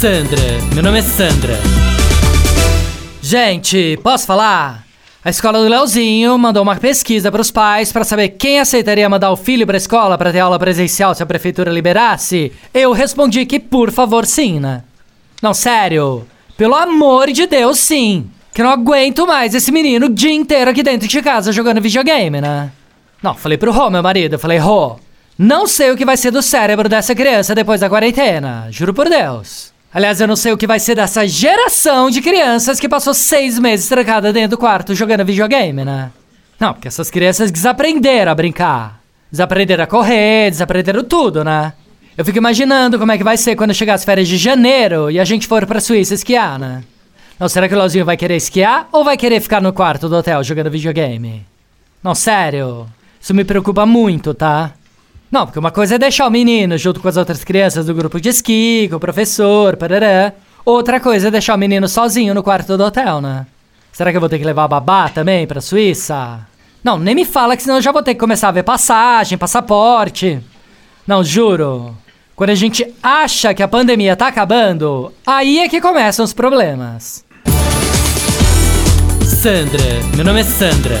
Sandra, meu nome é Sandra. Gente, posso falar? A escola do Leozinho mandou uma pesquisa para os pais para saber quem aceitaria mandar o filho para a escola para ter aula presencial se a prefeitura liberasse. Eu respondi que por favor sim, né? Não, sério. Pelo amor de Deus, sim. Que não aguento mais esse menino o dia inteiro aqui dentro de casa jogando videogame, né? Não, falei pro Rô, meu marido, falei, Rô, não sei o que vai ser do cérebro dessa criança depois da quarentena, juro por Deus. Aliás, eu não sei o que vai ser dessa geração de crianças que passou seis meses trancada dentro do quarto jogando videogame, né? Não, porque essas crianças desaprenderam a brincar. Desaprenderam a correr, desaprenderam tudo, né? Eu fico imaginando como é que vai ser quando chegar as férias de janeiro e a gente for pra Suíça esquiar, né? Não, será que o Leozinho vai querer esquiar ou vai querer ficar no quarto do hotel jogando videogame? Não, sério. Isso me preocupa muito, tá? Não, porque uma coisa é deixar o menino junto com as outras crianças do grupo de esqui, com o professor, parará. Outra coisa é deixar o menino sozinho no quarto do hotel, né? Será que eu vou ter que levar a babá também pra Suíça? Não, nem me fala que senão eu já vou ter que começar a ver passagem, passaporte. Não, juro. Quando a gente acha que a pandemia tá acabando, aí é que começam os problemas. Sandra, meu nome é Sandra.